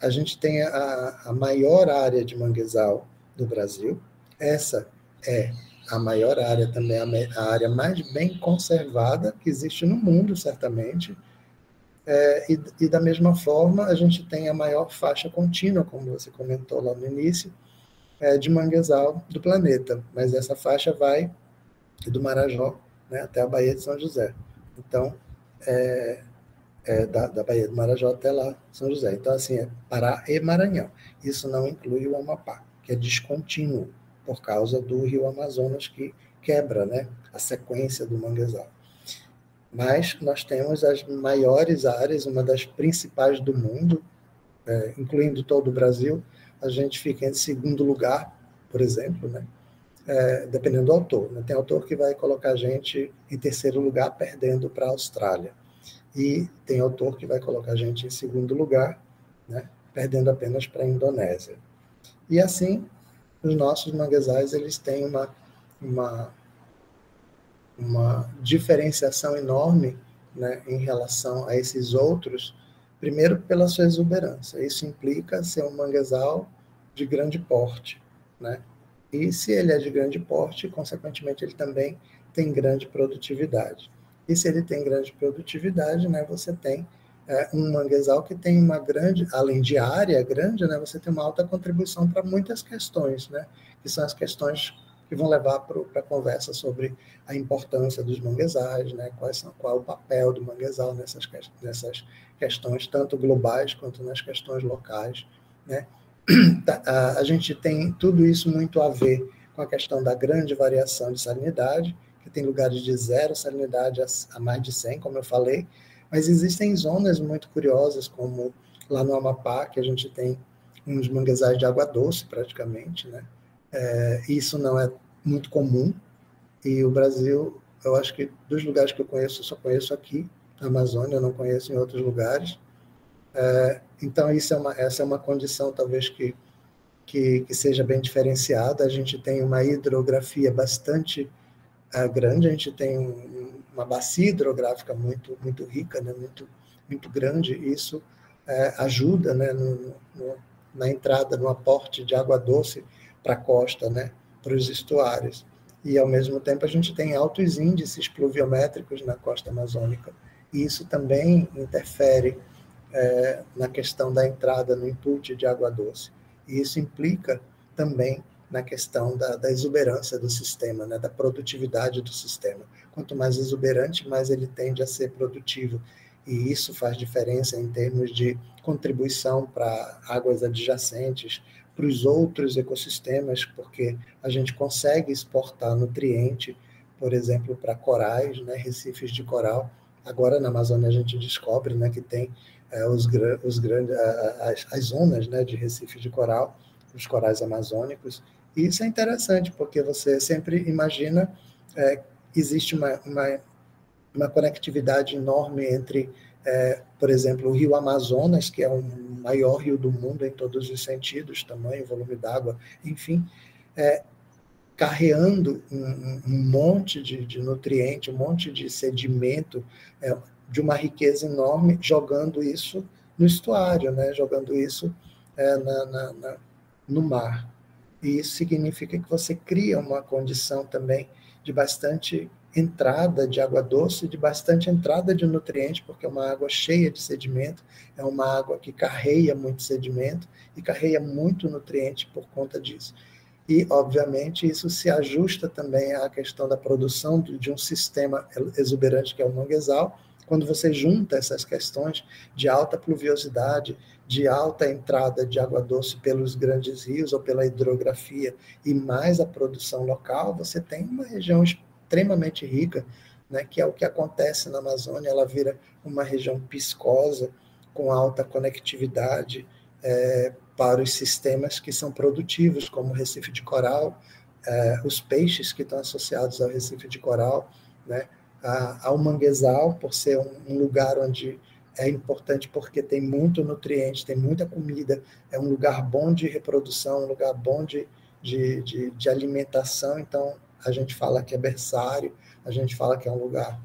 a gente tem a, a maior área de manguezal do Brasil, essa é a maior área também, a, área mais bem conservada que existe no mundo, certamente, é, e, e, da mesma forma, a gente tem a maior faixa contínua, como você comentou lá no início, é, de manguezal do planeta. Mas essa faixa vai do Marajó né, até a Baía de São José. Então, é, é da, da Baía do Marajó até lá, São José. Então, assim, é Pará e Maranhão. Isso não inclui o Amapá, que é descontínuo por causa do rio Amazonas, que quebra né, a sequência do manguezal mas nós temos as maiores áreas, uma das principais do mundo, é, incluindo todo o Brasil. A gente fica em segundo lugar, por exemplo, né? É, dependendo do autor. Né? Tem autor que vai colocar a gente em terceiro lugar, perdendo para a Austrália. E tem autor que vai colocar a gente em segundo lugar, né? perdendo apenas para a Indonésia. E assim, os nossos manguezais eles têm uma, uma uma diferenciação enorme né, em relação a esses outros, primeiro pela sua exuberância. Isso implica ser um manguezal de grande porte, né? E se ele é de grande porte, consequentemente ele também tem grande produtividade. E se ele tem grande produtividade, né, você tem é, um manguezal que tem uma grande, além de área grande, né, você tem uma alta contribuição para muitas questões, né, que são as questões que vão levar para a conversa sobre a importância dos manguezais, né? Quais são, qual é o papel do manguezal nessas, nessas questões, tanto globais quanto nas questões locais. Né? Tá, a, gente tem tudo isso muito a ver com a questão da grande variação de salinidade, que tem lugares de zero salinidade a, a mais de 100, como eu falei, mas existem zonas muito curiosas, como lá no Amapá, que a gente tem uns manguezais de água doce, praticamente, né? É, isso não é muito comum. E o Brasil, eu acho que dos lugares que eu conheço, eu só conheço aqui, na Amazônia, eu não conheço em outros lugares. É, então, isso é uma, essa é uma condição, talvez, que, que, que, seja bem diferenciada. A gente tem uma hidrografia bastante é, grande, a gente tem um, uma bacia hidrográfica muito, muito rica, né, muito, muito grande. Isso é, ajuda né, no, no, na entrada, no aporte de água doce para a costa, né, para os estuários. E, ao mesmo tempo, a gente tem altos índices pluviométricos na costa amazônica. E isso também interfere é, na questão da entrada no input de água doce. E isso implica também na questão da, da exuberância do sistema, né, da produtividade do sistema. Quanto mais exuberante, mais ele tende a ser produtivo. E isso faz diferença em termos de contribuição para águas adjacentes, para os outros ecossistemas, porque a gente consegue exportar nutriente, por exemplo, para corais, né, recifes de coral. Agora na Amazônia a gente descobre né, que tem é, os, os grandes, as, as zonas né, de recife de coral, os corais amazônicos. Isso é interessante, porque você sempre imagina é, existe uma, uma, uma conectividade enorme entre é, por exemplo, o rio Amazonas, que é o maior rio do mundo em todos os sentidos, tamanho, volume d'água, enfim, é, carreando um, um monte de, de, nutriente, um monte de sedimento, é, de uma riqueza enorme, jogando isso no estuário, né? jogando isso é, na, na, na, no mar. E isso significa que você cria uma condição também de bastante entrada de água doce, de bastante entrada de nutrientes, porque é uma água cheia de sedimento, é uma água que carreia muito sedimento e carreia muito nutriente por conta disso. E, obviamente, isso se ajusta também à questão da produção de um sistema exuberante que é o manguezal, quando você junta essas questões de alta pluviosidade, de alta entrada de água doce pelos grandes rios ou pela hidrografia e mais a produção local, você tem uma região extremamente rica, né, que é o que acontece na Amazônia, ela vira uma região piscosa, com alta conectividade é, para os sistemas que são produtivos, como o Recife de Coral, é, os peixes que estão associados ao Recife de Coral, né, ao manguezal, por ser um, um lugar onde é importante porque tem muito nutriente, tem muita comida, é um lugar bom de reprodução, um lugar bom de, de, de, de alimentação, então a gente fala que é berçário, a gente fala que é um lugar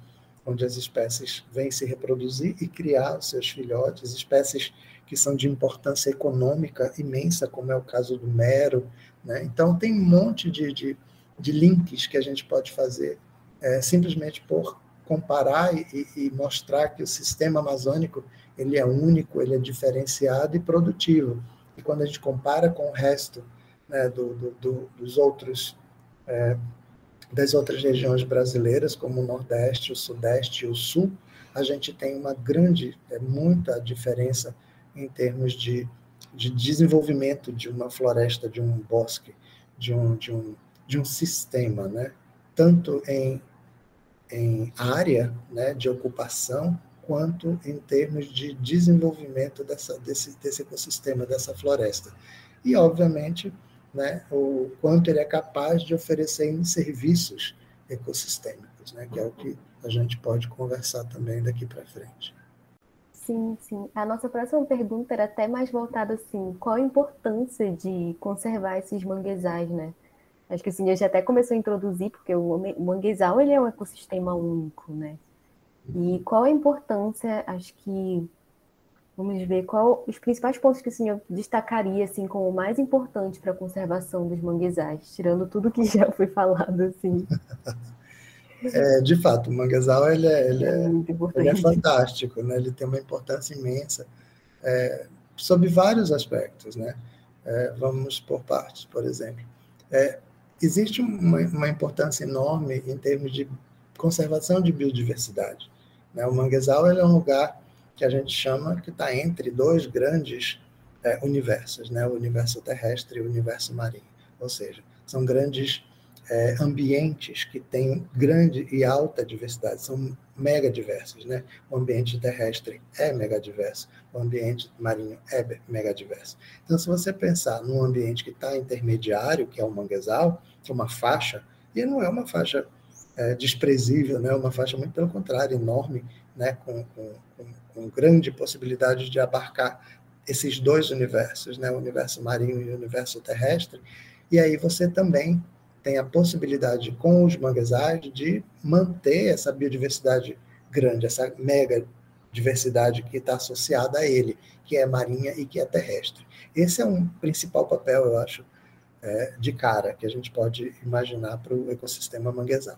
onde as espécies vêm se reproduzir e criar os seus filhotes, espécies que são de importância econômica imensa, como é o caso do mero. Né? Então, tem um monte de, de, de links que a gente pode fazer é, simplesmente por comparar e, e, mostrar que o sistema amazônico ele é único, ele é diferenciado e produtivo. E quando a gente compara com o resto né, do, do, do, dos outros é, das outras regiões brasileiras, como o Nordeste, o Sudeste e o Sul, a gente tem uma grande, é, muita diferença em termos de, de desenvolvimento de uma floresta, de um bosque, de um, de um, de um sistema, né? tanto em, em área né, de ocupação, quanto em termos de desenvolvimento dessa, desse, desse ecossistema, dessa floresta. E, obviamente, né, o quanto ele é capaz de oferecer em serviços ecossistêmicos, né, que é o que a gente pode conversar também daqui para frente. Sim, sim. A nossa próxima pergunta era até mais voltada assim, qual a importância de conservar esses manguezais, né? Acho que o senhor já até começou a introduzir, porque o manguezal ele é um ecossistema único, né? E qual a importância, acho que Vamos ver qual os principais pontos que o senhor destacaria assim como o mais importante para a conservação dos manguezais, tirando tudo que já foi falado assim. É, de fato, o manguezal ele é, ele é, ele é fantástico, né? Ele tem uma importância imensa é, sob vários aspectos, né? É, vamos por partes, por exemplo. Existe uma, uma, importância enorme em termos de conservação de biodiversidade. Né? O manguezal é um lugar que a gente chama que está entre dois grandes é, universos, né? o universo terrestre e o universo marinho. Ou seja, são grandes é, ambientes que têm grande e alta diversidade, são mega diversos. Né? O ambiente terrestre é mega diverso, o ambiente marinho é mega diverso. Então, se você pensar num ambiente que está intermediário, que é o manguezal, é uma faixa, e não é uma faixa é, desprezível, né? uma faixa muito pelo contrário, enorme, né? com, com com grande possibilidade de abarcar esses dois universos, né, o universo marinho e o universo terrestre, e aí você também tem a possibilidade com os manguezais de manter essa biodiversidade grande, essa mega diversidade que está associada a ele, que é marinha e que é terrestre. Esse é um principal papel, eu acho, é, de cara que a gente pode imaginar para o ecossistema manguezal.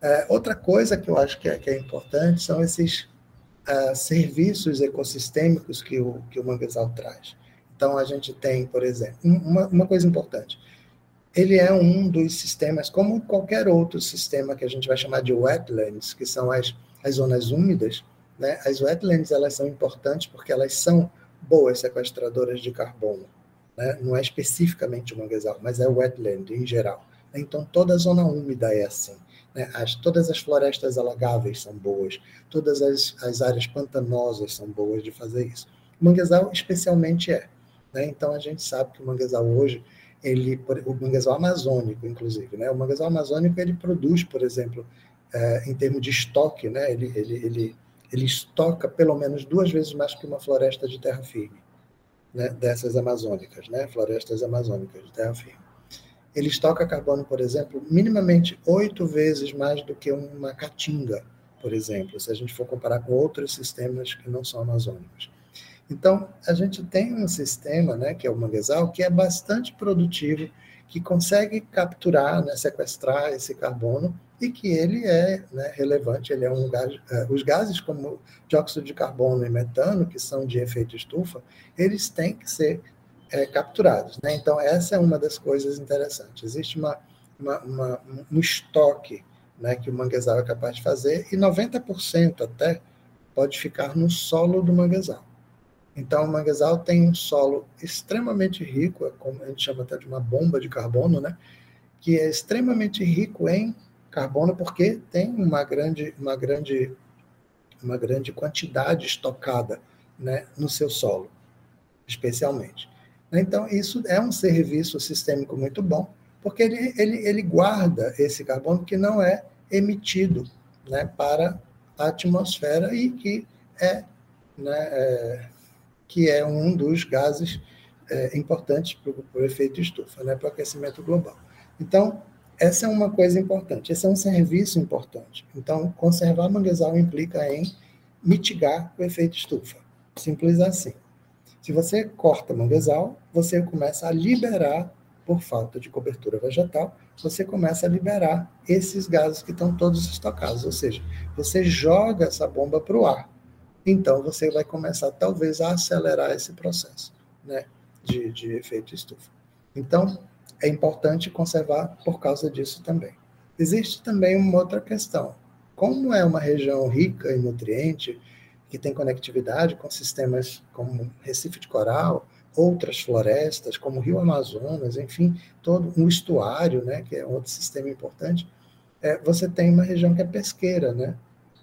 É, outra coisa que eu acho que é, que é importante são esses uh, serviços ecossistêmicos que o, que o manguezal traz. Então, a gente tem, por exemplo, uma, uma coisa importante, ele é um dos sistemas, como qualquer outro sistema que a gente vai chamar de wetlands, que são as, as zonas úmidas, né? as wetlands elas são importantes porque elas são boas sequestradoras de carbono. Né? Não é especificamente o manguezal, mas é o wetland em geral. Então, toda zona úmida é assim. Né? As, todas as florestas alagáveis são boas, todas as, as áreas pantanosas são boas de fazer isso. O manguezal especialmente é. Né? Então a gente sabe que o manguezal hoje, ele, o manguezal amazônico, inclusive, né? o manguezal amazônico ele produz, por exemplo, é, em termos de estoque, né? ele, ele, ele, ele estoca pelo menos duas vezes mais que uma floresta de terra firme, né? dessas amazônicas, né? florestas amazônicas de terra firme ele estoca carbono, por exemplo, minimamente oito vezes mais do que uma caatinga, por exemplo, se a gente for comparar com outros sistemas que não são amazônicos. Então, a gente tem um sistema, né, que é o manguezal, que é bastante produtivo, que consegue capturar, né, sequestrar esse carbono e que ele é né, relevante, ele é um gás, uh, os gases como dióxido de carbono e metano, que são de efeito estufa, eles têm que ser é, capturados. Né? Então, essa é uma das coisas interessantes. Existe uma, uma, uma, um estoque né, que o manguezal é capaz de fazer, e 90% até pode ficar no solo do manguezal. Então, o manguezal tem um solo extremamente rico, é como a gente chama até de uma bomba de carbono, né? que é extremamente rico em carbono, porque tem uma grande, uma grande, uma grande quantidade estocada né, no seu solo, especialmente. Então, isso é um serviço sistêmico muito bom, porque ele, ele, ele guarda esse carbono que não é emitido né, para a atmosfera e que é, né, é, que é um dos gases é, importantes para o efeito estufa, né, para o aquecimento global. Então, essa é uma coisa importante, esse é um serviço importante. Então, conservar manguezal implica em mitigar o efeito estufa. Simples assim. Se você corta manguezal, você começa a liberar, por falta de cobertura vegetal, você começa a liberar esses gases que estão todos estocados. Ou seja, você joga essa bomba para o ar. Então, você vai começar, talvez, a acelerar esse processo né, de, de efeito estufa. Então, é importante conservar por causa disso também. Existe também uma outra questão. Como é uma região rica em nutriente, que tem conectividade com sistemas como Recife de Coral, outras florestas, como o Rio Amazonas, enfim, todo um estuário, né, que é outro sistema importante, é, você tem uma região que é pesqueira, né,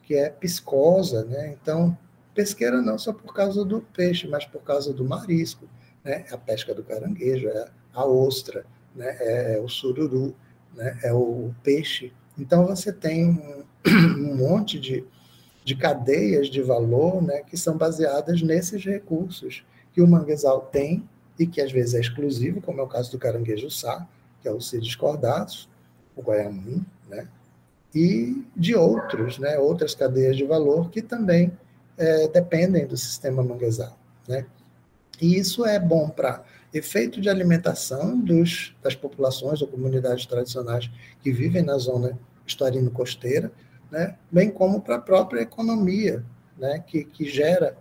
que é piscosa, né, então, pesqueira não só por causa do peixe, mas por causa do marisco, né, a pesca do caranguejo, é a ostra, né, é, é o sururu, né, é o peixe. Então, você tem um, um monte de, de cadeias de valor né, que são baseadas nesses recursos que o manguezal tem e que às vezes é exclusivo, como é o caso do caranguejo sá, que é o Cidis cordatus, o guaiamum, né, e de outros, né, outras cadeias de valor que também é, dependem do sistema manguezal. Né. E isso é bom para efeito de alimentação dos, das populações ou comunidades tradicionais que vivem na zona histórico-costeira, né, bem como para a própria economia, né, que, que gera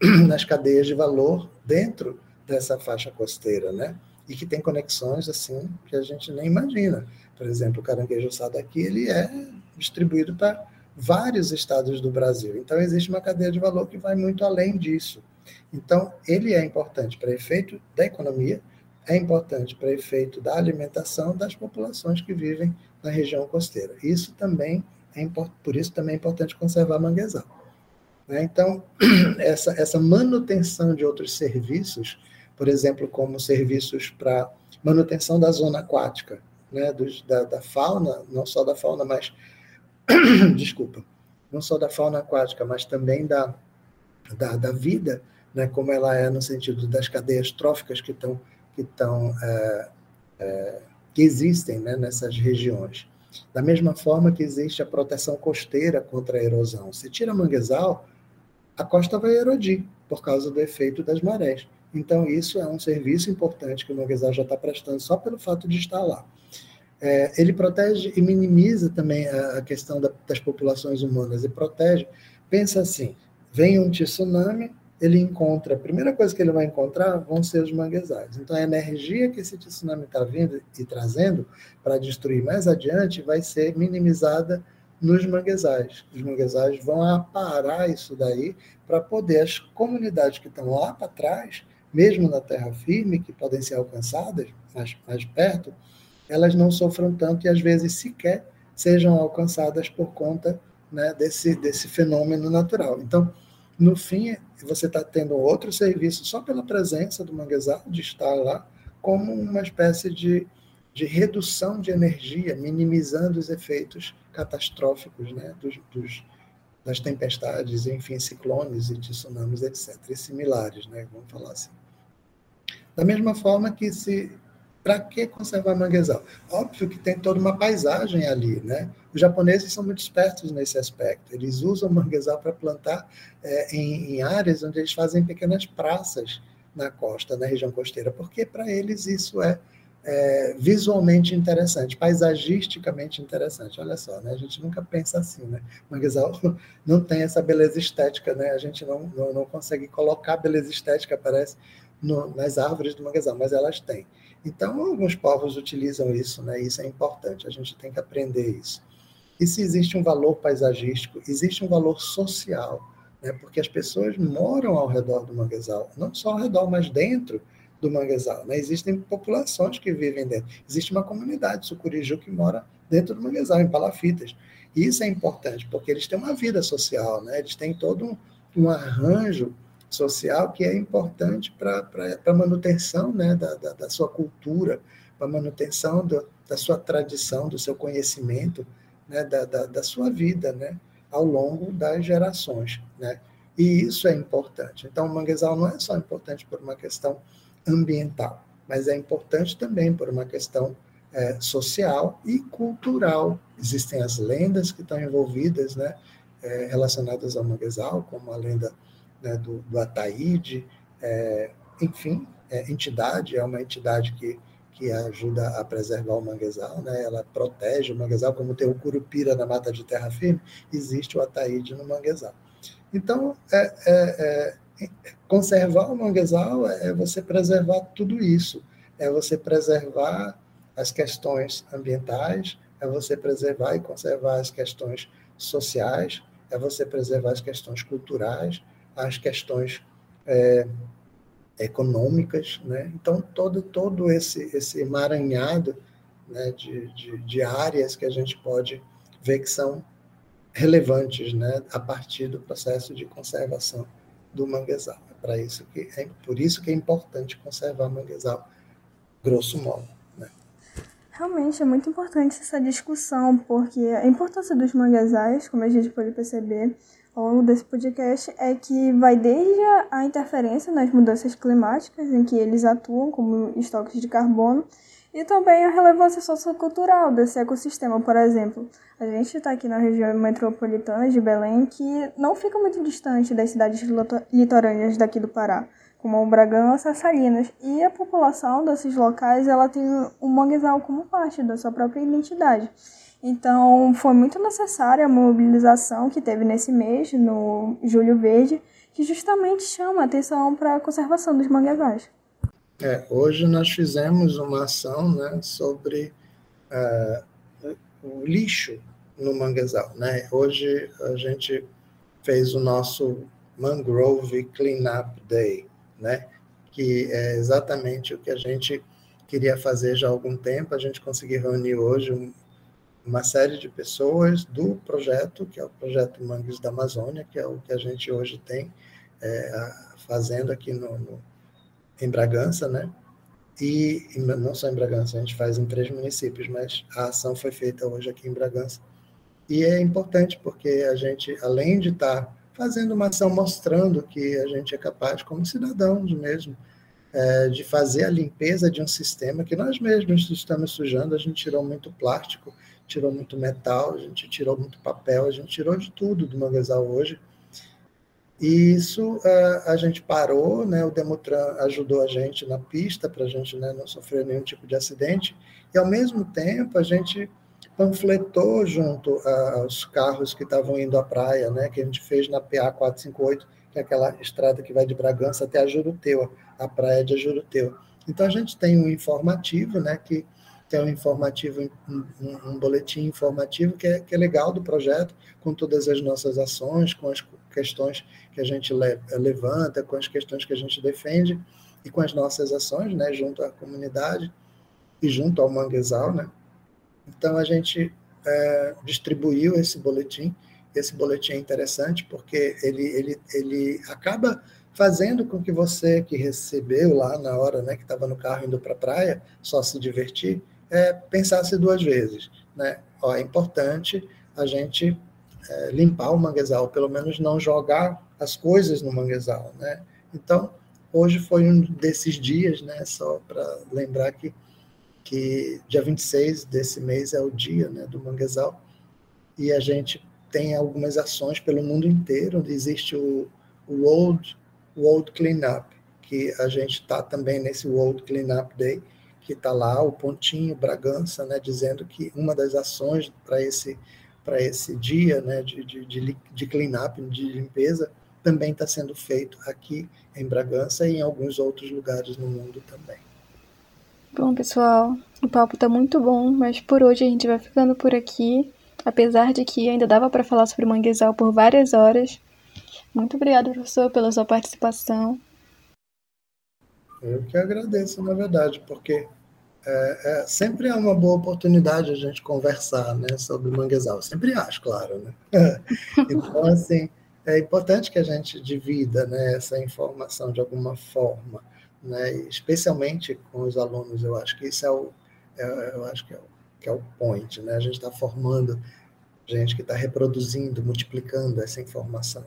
nas cadeias de valor dentro dessa faixa costeira, né, e que tem conexões assim que a gente nem imagina. Por exemplo, o caranguejo assado aqui ele é distribuído para vários estados do Brasil. Então existe uma cadeia de valor que vai muito além disso. Então, ele é importante para efeito da economia, é importante para efeito da alimentação das populações que vivem na região costeira. Isso também é por isso também é importante conservar manguezal. Né? Então, essa, essa manutenção de outros serviços, por exemplo, como serviços para manutenção da zona aquática, né? Dos, da, da fauna, não só da fauna, mas desculpa, não só da fauna aquática, mas também da, da, da vida né, como ela é no sentido das cadeias tróficas que estão que estão é, é, que existem né, nessas regiões. Da mesma forma que existe a proteção costeira contra a erosão. Se tira manguezal, a costa vai erodir por causa do efeito das marés. Então, isso é um serviço importante que o manguezal já está prestando só pelo fato de estar lá. É, ele protege e minimiza também a, a questão da, das populações humanas e protege. Pensa assim: vem um tsunami, ele encontra, a primeira coisa que ele vai encontrar vão ser os manguezais. Então, a energia que esse tsunami está vindo e trazendo para destruir mais adiante vai ser minimizada nos manguezais. Os manguezais vão aparar isso daí para poder as comunidades que estão lá para trás, mesmo na terra firme, que podem ser alcançadas mais, mais perto, elas não sofram tanto e às vezes sequer sejam alcançadas por conta né, desse, desse fenômeno natural. Então, no fim, você está tendo outro serviço só pela presença do manguezal, de estar lá, como uma espécie de, de redução de energia, minimizando os efeitos catastróficos né, dos, dos, das tempestades, enfim, ciclones e tsunamis, etc., e similares, né, vamos falar assim. Da mesma forma que se para que conservar manguezal? Óbvio que tem toda uma paisagem ali, né? Os japoneses são muito espertos nesse aspecto. Eles usam manguezal para plantar é, em, em, áreas onde eles fazem pequenas praças na costa, na região costeira, porque para eles isso é, é, visualmente interessante, paisagisticamente interessante. Olha só, né? A gente nunca pensa assim, né? Manguezal não tem essa beleza estética, né? A gente não, não, não consegue colocar beleza estética, parece, no, nas árvores do manguezal, mas elas têm. Então, alguns povos utilizam isso, né? Isso é importante, a gente tem que aprender isso. E se existe um valor paisagístico, existe um valor social, né? Porque as pessoas moram ao redor do manguezal, não só ao redor, mas dentro do manguezal, né? Existem populações que vivem dentro. Existe uma comunidade sucuriju que mora dentro do manguezal, em palafitas. E isso é importante, porque eles têm uma vida social, né? Eles têm todo um, um arranjo social que é importante para a manutenção né, da, da, da, sua cultura, para a manutenção do, da sua tradição, do seu conhecimento, né, da, da, da, sua vida né, ao longo das gerações. Né? E isso é importante. Então, o manguezal não é só importante por uma questão ambiental, mas é importante também por uma questão é, social e cultural. Existem as lendas que estão envolvidas, né, é, relacionadas ao manguezal, como a lenda né, do, do Ataíde, é, enfim, é, entidade, é uma entidade que, que ajuda a preservar o manguezal, né, ela protege o manguezal, como tem o curupira na mata de terra firme, existe o Ataíde no manguezal. Então, é, é, é conservar o manguezal é você preservar tudo isso, é você preservar as questões ambientais, é você preservar e conservar as questões sociais, é você preservar as questões culturais, as questões é, econômicas, né? Então todo todo esse esse emaranhado né, de, de, de, áreas que a gente pode ver que são relevantes, né, a partir do processo de conservação do manguezal. É para isso que é por isso que é importante conservar manguezal, grosso modo. Realmente é muito importante essa discussão, porque a importância dos manguezais, como a gente pode perceber ao longo desse podcast, é que vai desde a interferência nas mudanças climáticas, em que eles atuam como estoques de carbono, e também a relevância sociocultural desse ecossistema. Por exemplo, a gente está aqui na região metropolitana de Belém, que não fica muito distante das cidades litorâneas daqui do Pará como Bragança, Salinas, e a população desses locais ela tem o manguezal como parte da sua própria identidade. Então, foi muito necessária a mobilização que teve nesse mês, no Julho Verde, que justamente chama a atenção para a conservação dos manguezais. É, hoje nós fizemos uma ação né, sobre uh, o lixo no manguezal. Né? Hoje a gente fez o nosso Mangrove Cleanup Day né? que é exatamente o que a gente queria fazer já há algum tempo. A gente conseguiu reunir hoje um, uma série de pessoas do projeto, que é o projeto Mangues da Amazônia, que é o que a gente hoje tem é, fazendo aqui no, no, em Bragança, né? E, não só em Bragança, a gente faz em três municípios, mas a ação foi feita hoje aqui em Bragança. E é importante porque a gente, além de estar fazendo uma ação mostrando que a gente é capaz, como cidadãos mesmo, é, de fazer a limpeza de um sistema que nós mesmos estamos sujando. A gente tirou muito plástico, tirou muito metal, a gente tirou muito papel, a gente tirou de tudo do manguezal hoje. E isso a, a gente parou, né? O Demutran ajudou a gente na pista para a gente né, não sofrer nenhum tipo de acidente. E ao mesmo tempo a gente panfletou junto aos carros que estavam indo à praia, né, que a gente fez na PA 458, que é aquela estrada que vai de Bragança até a Juruteua, a praia de Juruteua. Então a gente tem um informativo, né, que, é um informativo, um, um boletim informativo que é, que é legal do projeto, com todas as nossas ações, com as questões que a gente levanta, com as questões que a gente defende e com as nossas ações, né, junto à comunidade e junto ao manguezal, né, então, a gente é, distribuiu esse boletim. Esse boletim é interessante porque ele, ele, ele acaba fazendo com que você que recebeu lá na hora, né, que estava no carro indo para a praia, só se divertir, é, pensasse duas vezes. Né? Ó, é importante a gente é, limpar o manguezal, pelo menos não jogar as coisas no manguezal. Né? Então, hoje foi um desses dias, né, só para lembrar que que dia 26 desse mês é o dia né, do manguezal, e a gente tem algumas ações pelo mundo inteiro, onde existe o, o World, World Cleanup, que a gente está também nesse World Cleanup Day, que está lá o pontinho Bragança, né, dizendo que uma das ações para esse para esse dia né, de, de, de, de cleanup, de limpeza, também está sendo feito aqui em Bragança e em alguns outros lugares no mundo também. Bom, pessoal, o papo tá muito bom, mas por hoje a gente vai ficando por aqui. Apesar de que ainda dava para falar sobre manguezal por várias horas. Muito obrigado, professor, pela sua participação. Eu que agradeço, na verdade, porque é, é, sempre é uma boa oportunidade a gente conversar né, sobre manguezal. Eu sempre acho, claro. Né? então, assim, é importante que a gente divida né, essa informação de alguma forma né? especialmente com os alunos. Eu acho que isso é o, é, eu acho que é o, que é o point. Né? A gente está formando gente que está reproduzindo, multiplicando essa informação.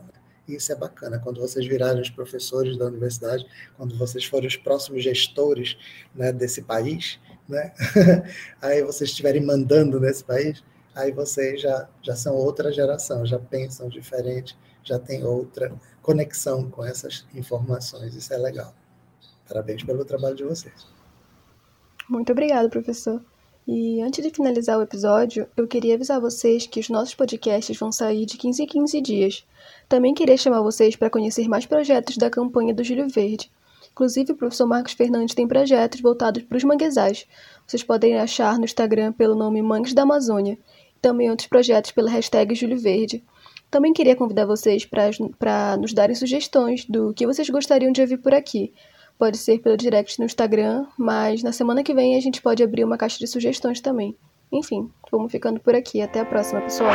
Isso é bacana. Quando vocês virarem os professores da universidade, quando vocês forem os próximos gestores né, desse país, né? aí vocês estiverem mandando nesse país, aí vocês já, já são outra geração, já pensam diferente, já tem outra conexão com essas informações. Isso é legal. Parabéns pelo trabalho de vocês. Muito obrigada, professor. E antes de finalizar o episódio, eu queria avisar vocês que os nossos podcasts vão sair de 15 em 15 dias. Também queria chamar vocês para conhecer mais projetos da campanha do Júlio Verde. Inclusive, o professor Marcos Fernandes tem projetos voltados para os manguezais. Vocês podem achar no Instagram pelo nome Mangues da Amazônia. E também outros projetos pela hashtag Júlio Verde. Também queria convidar vocês para nos darem sugestões do que vocês gostariam de ouvir por aqui. Pode ser pelo direct no Instagram, mas na semana que vem a gente pode abrir uma caixa de sugestões também. Enfim, vamos ficando por aqui. Até a próxima, pessoal!